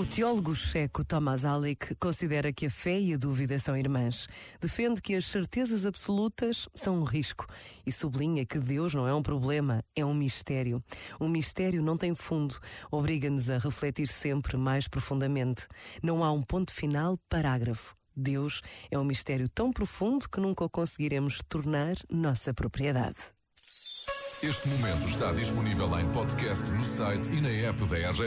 O teólogo checo Thomas Alick considera que a fé e a dúvida são irmãs. Defende que as certezas absolutas são um risco e sublinha que Deus não é um problema, é um mistério. O mistério não tem fundo, obriga-nos a refletir sempre mais profundamente. Não há um ponto final, parágrafo. Deus é um mistério tão profundo que nunca o conseguiremos tornar nossa propriedade. Este momento está disponível em podcast no site e na app da RGF.